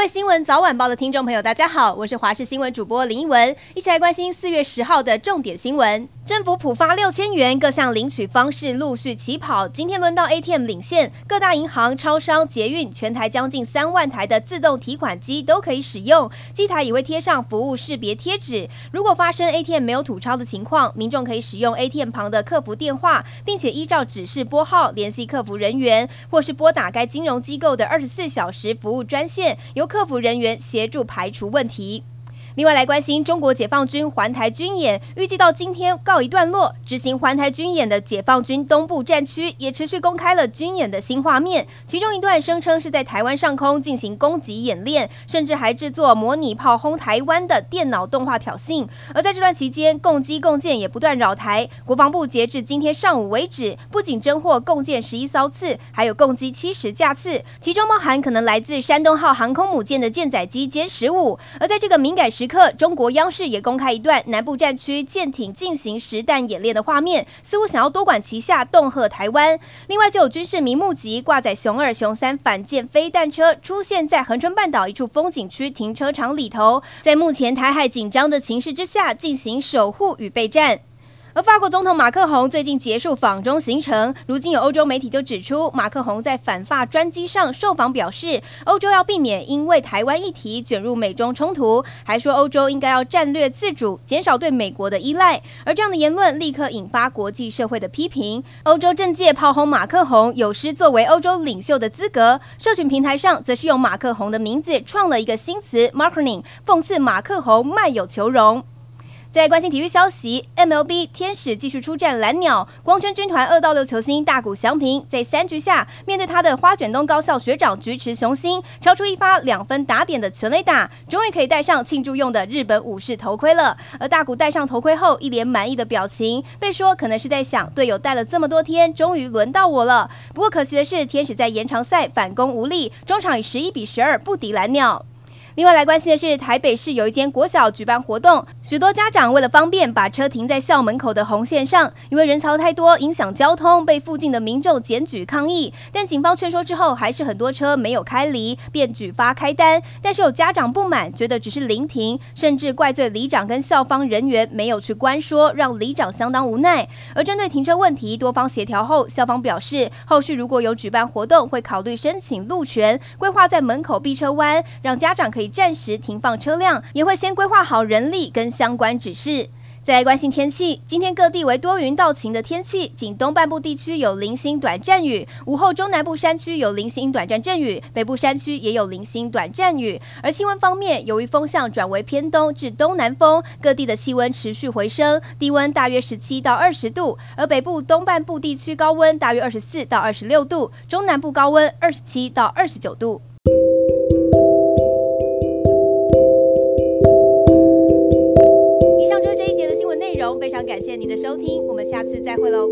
位新闻早晚报的听众朋友，大家好，我是华视新闻主播林一文，一起来关心四月十号的重点新闻。政府普发六千元，各项领取方式陆续起跑。今天轮到 ATM 领现，各大银行、超商、捷运，全台将近三万台的自动提款机都可以使用，机台也会贴上服务识别贴纸。如果发生 ATM 没有吐钞的情况，民众可以使用 ATM 旁的客服电话，并且依照指示拨号联系客服人员，或是拨打该金融机构的二十四小时服务专线，由客服人员协助排除问题。另外来关心中国解放军环台军演，预计到今天告一段落。执行环台军演的解放军东部战区也持续公开了军演的新画面，其中一段声称是在台湾上空进行攻击演练，甚至还制作模拟炮轰台湾的电脑动画挑衅。而在这段期间，共机共舰也不断扰台。国防部截至今天上午为止，不仅侦获共舰十一艘次，还有共机七十架次，其中包含可能来自山东号航空母舰的舰载机歼十五。而在这个敏感时中国央视也公开一段南部战区舰艇进行实弹演练的画面，似乎想要多管齐下，恫吓台湾。另外，就有军事迷目击挂载熊二、熊三反舰飞弹车出现在横春半岛一处风景区停车场里头，在目前台海紧张的情势之下进行守护与备战。法国总统马克宏最近结束访中行程，如今有欧洲媒体就指出，马克宏在反法专机上受访表示，欧洲要避免因为台湾议题卷入美中冲突，还说欧洲应该要战略自主，减少对美国的依赖。而这样的言论立刻引发国际社会的批评，欧洲政界炮轰马克宏有失作为欧洲领袖的资格，社群平台上则是用马克宏的名字创了一个新词 “marketing”，讽刺马克宏卖友求荣。在关心体育消息，MLB 天使继续出战蓝鸟，光圈军团二到六球星大谷翔平在三局下面对他的花卷东高校学长菊池雄星，超出一发两分打点的全垒打，终于可以戴上庆祝用的日本武士头盔了。而大谷戴上头盔后，一脸满意的表情，被说可能是在想队友戴了这么多天，终于轮到我了。不过可惜的是，天使在延长赛反攻无力，终场以十一比十二不敌蓝鸟。另外来关心的是，台北市有一间国小举办活动，许多家长为了方便，把车停在校门口的红线上，因为人潮太多影响交通，被附近的民众检举抗议。但警方劝说之后，还是很多车没有开离，便举发开单。但是有家长不满，觉得只是临停，甚至怪罪里长跟校方人员没有去关说，让里长相当无奈。而针对停车问题，多方协调后，校方表示，后续如果有举办活动，会考虑申请路权，规划在门口避车弯，让家长可以。暂时停放车辆，也会先规划好人力跟相关指示。再来关心天气，今天各地为多云到晴的天气，仅东半部地区有零星短暂雨，午后中南部山区有零星短暂阵雨，北部山区也有零星短暂雨。而气温方面，由于风向转为偏东至东南风，各地的气温持续回升，低温大约十七到二十度，而北部东半部地区高温大约二十四到二十六度，中南部高温二十七到二十九度。常感谢您的收听，我们下次再会喽。